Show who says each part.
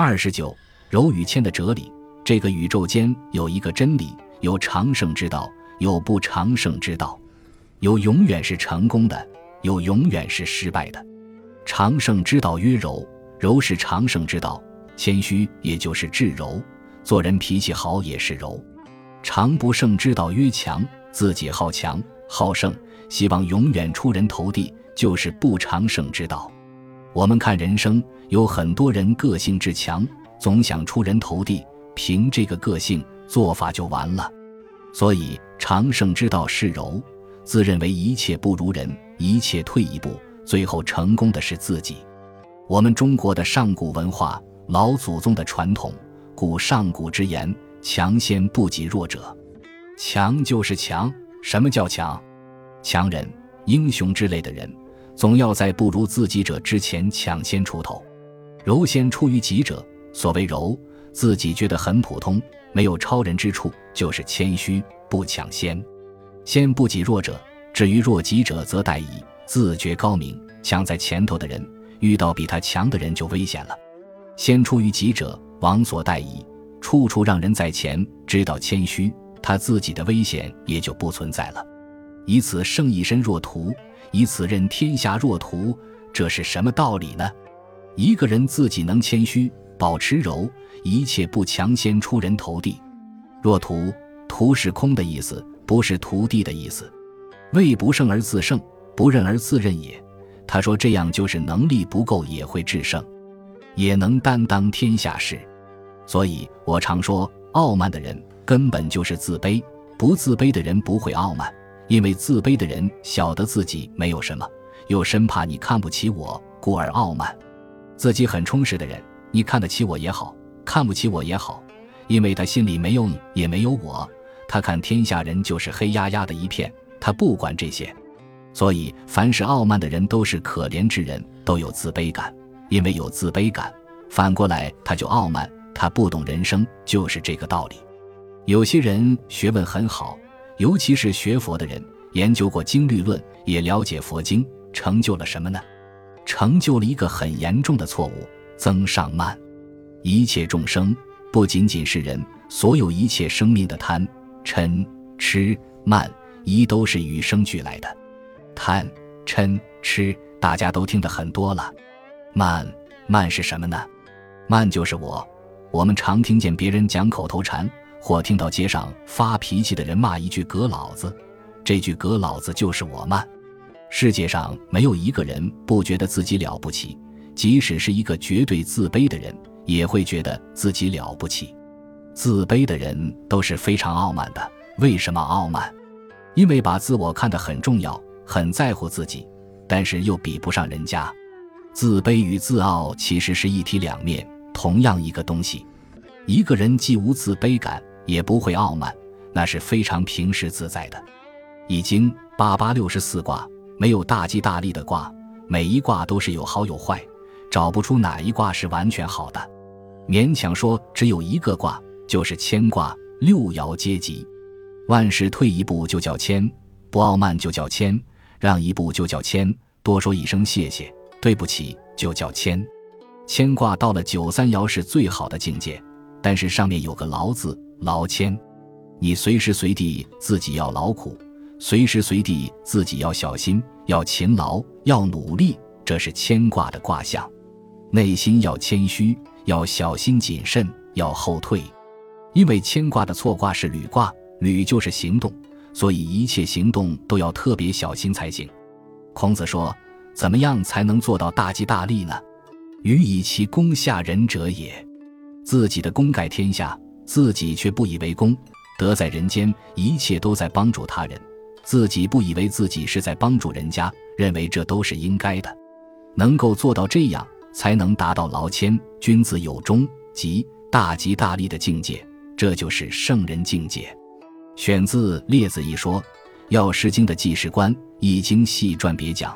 Speaker 1: 二十九，柔与谦的哲理。这个宇宙间有一个真理，有长胜之道，有不长胜之道，有永远是成功的，有永远是失败的。长胜之道曰柔，柔是长胜之道。谦虚也就是至柔，做人脾气好也是柔。长不胜之道曰强，自己好强好胜，希望永远出人头地，就是不长胜之道。我们看人生，有很多人个性至强，总想出人头地，凭这个个性做法就完了。所以长胜之道是柔，自认为一切不如人，一切退一步，最后成功的是自己。我们中国的上古文化。老祖宗的传统，古上古之言：“强先不及弱者。”强就是强，什么叫强？强人、英雄之类的人，总要在不如自己者之前抢先出头。柔先出于己者，所谓柔，自己觉得很普通，没有超人之处，就是谦虚，不抢先。先不及弱者，至于弱己者，则殆矣。自觉高明，抢在前头的人，遇到比他强的人就危险了。先出于己者，王所待矣。处处让人在前，知道谦虚，他自己的危险也就不存在了。以此胜一身弱徒，以此任天下若图，这是什么道理呢？一个人自己能谦虚，保持柔，一切不强先出人头地。若图，图是空的意思，不是徒弟的意思。为不胜而自胜，不任而自任也。他说这样就是能力不够也会制胜。也能担当天下事，所以我常说，傲慢的人根本就是自卑，不自卑的人不会傲慢，因为自卑的人晓得自己没有什么，又生怕你看不起我，故而傲慢。自己很充实的人，你看得起我也好，看不起我也好，因为他心里没有你，也没有我，他看天下人就是黑压压的一片，他不管这些。所以，凡是傲慢的人都是可怜之人，都有自卑感。因为有自卑感，反过来他就傲慢，他不懂人生，就是这个道理。有些人学问很好，尤其是学佛的人，研究过经律论，也了解佛经，成就了什么呢？成就了一个很严重的错误——增上慢。一切众生不仅仅是人，所有一切生命的贪、嗔、痴、慢，一都是与生俱来的。贪、嗔、痴，大家都听得很多了。慢慢是什么呢？慢就是我。我们常听见别人讲口头禅，或听到街上发脾气的人骂一句“哥老子”，这句“哥老子”就是我慢。世界上没有一个人不觉得自己了不起，即使是一个绝对自卑的人，也会觉得自己了不起。自卑的人都是非常傲慢的。为什么傲慢？因为把自我看得很重要，很在乎自己，但是又比不上人家。自卑与自傲其实是一体两面，同样一个东西。一个人既无自卑感，也不会傲慢，那是非常平实自在的。已经八八六十四卦没有大吉大利的卦，每一卦都是有好有坏，找不出哪一卦是完全好的。勉强说只有一个卦，就是谦卦，六爻皆吉。万事退一步就叫谦，不傲慢就叫谦，让一步就叫谦，多说一声谢谢。对不起，就叫谦。谦卦到了九三爻是最好的境界，但是上面有个劳字，劳谦。你随时随地自己要劳苦，随时随地自己要小心，要勤劳，要努力，这是谦卦的卦象。内心要谦虚，要小心谨慎，要后退。因为谦卦的错卦是履卦，履就是行动，所以一切行动都要特别小心才行。孔子说。怎么样才能做到大吉大利呢？予以其功下人者也。自己的功盖天下，自己却不以为功，德在人间，一切都在帮助他人，自己不以为自己是在帮助人家，认为这都是应该的。能够做到这样，才能达到劳谦、君子有终、即大吉大利的境界，这就是圣人境界。选自《列子》一说，《药师经》的记事观，《易经》细传别讲。